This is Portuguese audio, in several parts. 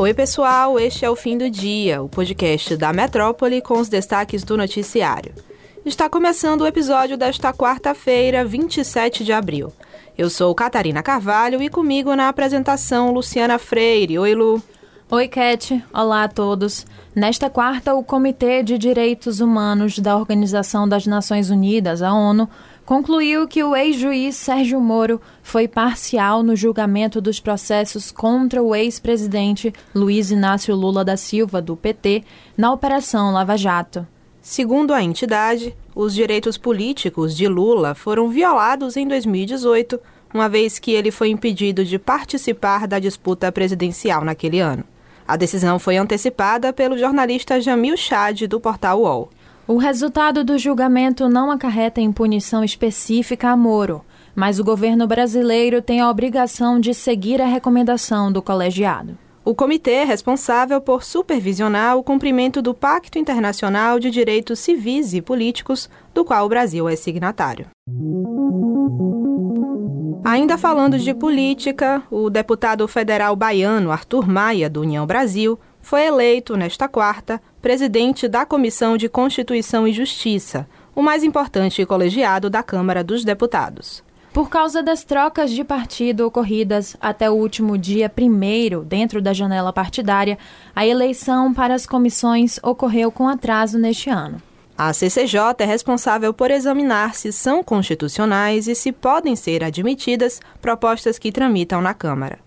Oi, pessoal, este é o Fim do Dia, o podcast da Metrópole com os destaques do noticiário. Está começando o episódio desta quarta-feira, 27 de abril. Eu sou Catarina Carvalho e comigo na apresentação Luciana Freire. Oi, Lu. Oi, Cat. Olá a todos. Nesta quarta, o Comitê de Direitos Humanos da Organização das Nações Unidas, a ONU, concluiu que o ex-juiz Sérgio Moro foi parcial no julgamento dos processos contra o ex-presidente Luiz Inácio Lula da Silva, do PT, na Operação Lava Jato. Segundo a entidade, os direitos políticos de Lula foram violados em 2018, uma vez que ele foi impedido de participar da disputa presidencial naquele ano. A decisão foi antecipada pelo jornalista Jamil Chad, do portal UOL. O resultado do julgamento não acarreta em punição específica a Moro, mas o governo brasileiro tem a obrigação de seguir a recomendação do colegiado. O comitê é responsável por supervisionar o cumprimento do Pacto Internacional de Direitos Civis e Políticos, do qual o Brasil é signatário. Ainda falando de política, o deputado federal baiano Arthur Maia, do União Brasil, foi eleito, nesta quarta, presidente da Comissão de Constituição e Justiça, o mais importante colegiado da Câmara dos Deputados. Por causa das trocas de partido ocorridas até o último dia primeiro dentro da janela partidária, a eleição para as comissões ocorreu com atraso neste ano. A CCJ é responsável por examinar se são constitucionais e se podem ser admitidas propostas que tramitam na Câmara.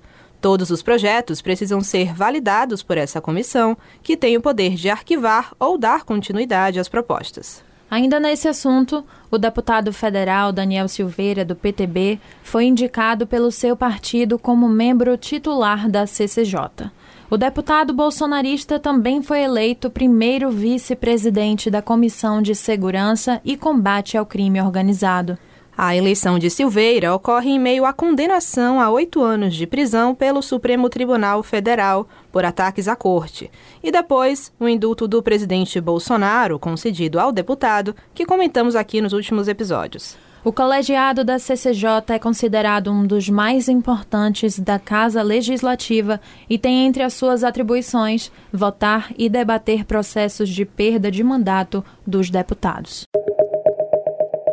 Todos os projetos precisam ser validados por essa comissão, que tem o poder de arquivar ou dar continuidade às propostas. Ainda nesse assunto, o deputado federal Daniel Silveira, do PTB, foi indicado pelo seu partido como membro titular da CCJ. O deputado bolsonarista também foi eleito primeiro vice-presidente da Comissão de Segurança e Combate ao Crime Organizado. A eleição de Silveira ocorre em meio à condenação a oito anos de prisão pelo Supremo Tribunal Federal por ataques à corte, e depois o indulto do presidente Bolsonaro, concedido ao deputado, que comentamos aqui nos últimos episódios. O colegiado da CCJ é considerado um dos mais importantes da Casa Legislativa e tem entre as suas atribuições votar e debater processos de perda de mandato dos deputados.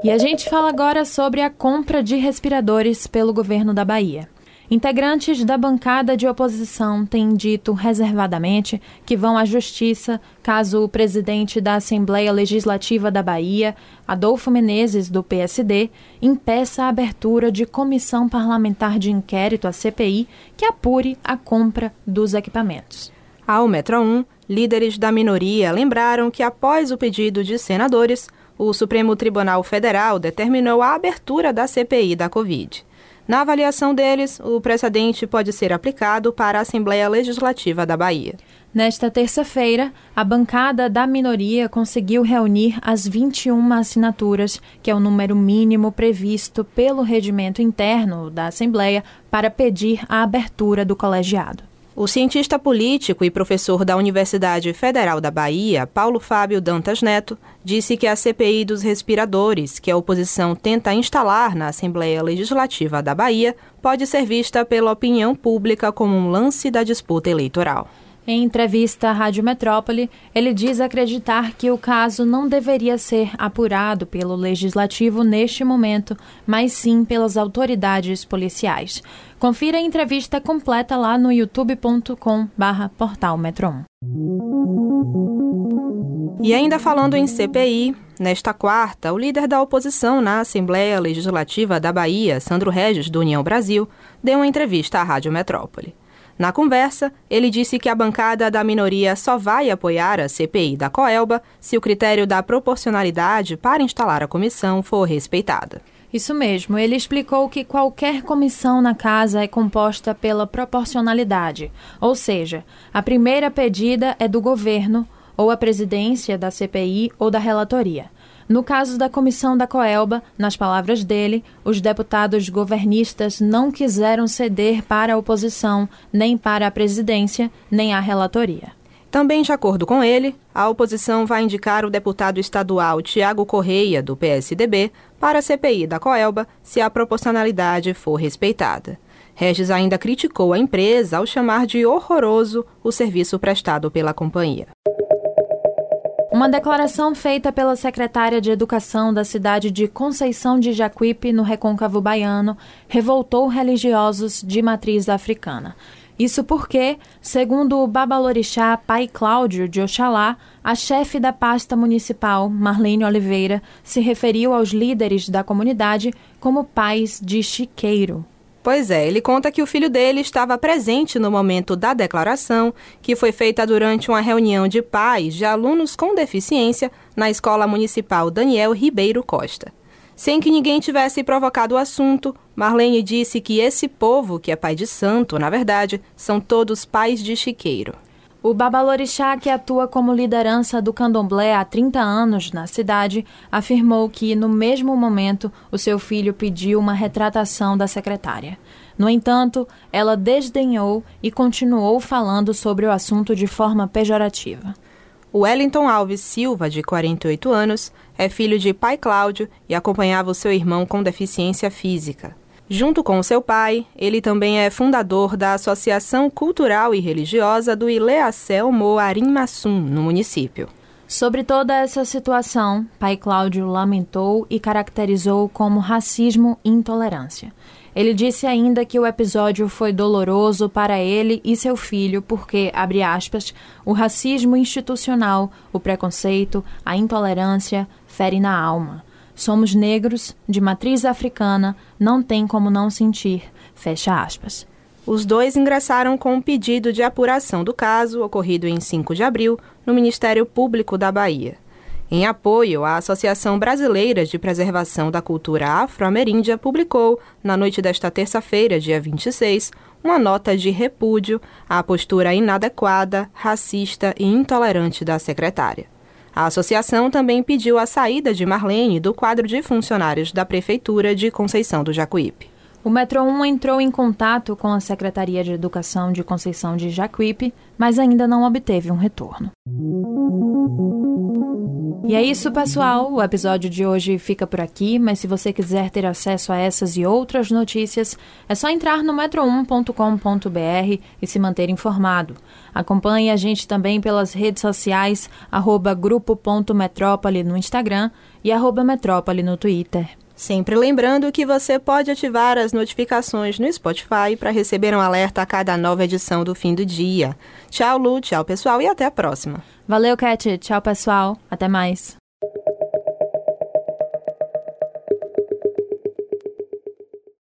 E a gente fala agora sobre a compra de respiradores pelo governo da Bahia. Integrantes da bancada de oposição têm dito reservadamente que vão à justiça caso o presidente da Assembleia Legislativa da Bahia, Adolfo Menezes, do PSD, impeça a abertura de comissão parlamentar de inquérito, a CPI, que apure a compra dos equipamentos. Ao Metro 1, líderes da minoria lembraram que, após o pedido de senadores, o Supremo Tribunal Federal determinou a abertura da CPI da Covid. Na avaliação deles, o precedente pode ser aplicado para a Assembleia Legislativa da Bahia. Nesta terça-feira, a bancada da minoria conseguiu reunir as 21 assinaturas, que é o número mínimo previsto pelo regimento interno da Assembleia, para pedir a abertura do colegiado. O cientista político e professor da Universidade Federal da Bahia, Paulo Fábio Dantas Neto, disse que a CPI dos respiradores, que a oposição tenta instalar na Assembleia Legislativa da Bahia, pode ser vista pela opinião pública como um lance da disputa eleitoral. Em entrevista à Rádio Metrópole, ele diz acreditar que o caso não deveria ser apurado pelo legislativo neste momento, mas sim pelas autoridades policiais. Confira a entrevista completa lá no youtube.com/portal Metro E ainda falando em CPI, nesta quarta, o líder da oposição na Assembleia Legislativa da Bahia, Sandro Regis, do União Brasil, deu uma entrevista à Rádio Metrópole. Na conversa, ele disse que a bancada da minoria só vai apoiar a CPI da Coelba se o critério da proporcionalidade para instalar a comissão for respeitado. Isso mesmo, ele explicou que qualquer comissão na casa é composta pela proporcionalidade, ou seja, a primeira pedida é do governo, ou a presidência da CPI ou da relatoria. No caso da comissão da Coelba, nas palavras dele, os deputados governistas não quiseram ceder para a oposição, nem para a presidência, nem a relatoria. Também de acordo com ele, a oposição vai indicar o deputado estadual Tiago Correia, do PSDB, para a CPI da Coelba, se a proporcionalidade for respeitada. Regis ainda criticou a empresa ao chamar de horroroso o serviço prestado pela companhia. Uma declaração feita pela secretária de Educação da cidade de Conceição de Jacuípe, no Recôncavo Baiano, revoltou religiosos de matriz africana. Isso porque, segundo o babalorixá Pai Cláudio de Oxalá, a chefe da pasta municipal, Marlene Oliveira, se referiu aos líderes da comunidade como pais de chiqueiro. Pois é, ele conta que o filho dele estava presente no momento da declaração, que foi feita durante uma reunião de pais de alunos com deficiência na Escola Municipal Daniel Ribeiro Costa. Sem que ninguém tivesse provocado o assunto, Marlene disse que esse povo, que é pai de santo, na verdade, são todos pais de chiqueiro. O Babalorixá, que atua como liderança do candomblé há 30 anos na cidade, afirmou que, no mesmo momento, o seu filho pediu uma retratação da secretária. No entanto, ela desdenhou e continuou falando sobre o assunto de forma pejorativa. O Wellington Alves Silva, de 48 anos, é filho de pai Cláudio e acompanhava o seu irmão com deficiência física. Junto com seu pai, ele também é fundador da Associação Cultural e Religiosa do Ileacel Moarim Massum, no município. Sobre toda essa situação, pai Cláudio lamentou e caracterizou como racismo e intolerância. Ele disse ainda que o episódio foi doloroso para ele e seu filho porque, abre aspas, o racismo institucional, o preconceito, a intolerância ferem na alma. Somos negros, de matriz africana, não tem como não sentir. Fecha aspas. Os dois ingressaram com um pedido de apuração do caso, ocorrido em 5 de abril, no Ministério Público da Bahia. Em apoio, a Associação Brasileira de Preservação da Cultura Afro-Ameríndia publicou, na noite desta terça-feira, dia 26, uma nota de repúdio à postura inadequada, racista e intolerante da secretária. A associação também pediu a saída de Marlene do quadro de funcionários da Prefeitura de Conceição do Jacuípe. O Metro 1 entrou em contato com a Secretaria de Educação de Conceição de Jacuípe, mas ainda não obteve um retorno. E é isso, pessoal. O episódio de hoje fica por aqui, mas se você quiser ter acesso a essas e outras notícias, é só entrar no metro1.com.br e se manter informado. Acompanhe a gente também pelas redes sociais, arroba grupo.metrópole no Instagram e arroba metrópole no Twitter. Sempre lembrando que você pode ativar as notificações no Spotify para receber um alerta a cada nova edição do fim do dia. Tchau, Lu, tchau, pessoal, e até a próxima. Valeu, Cat. Tchau, pessoal. Até mais.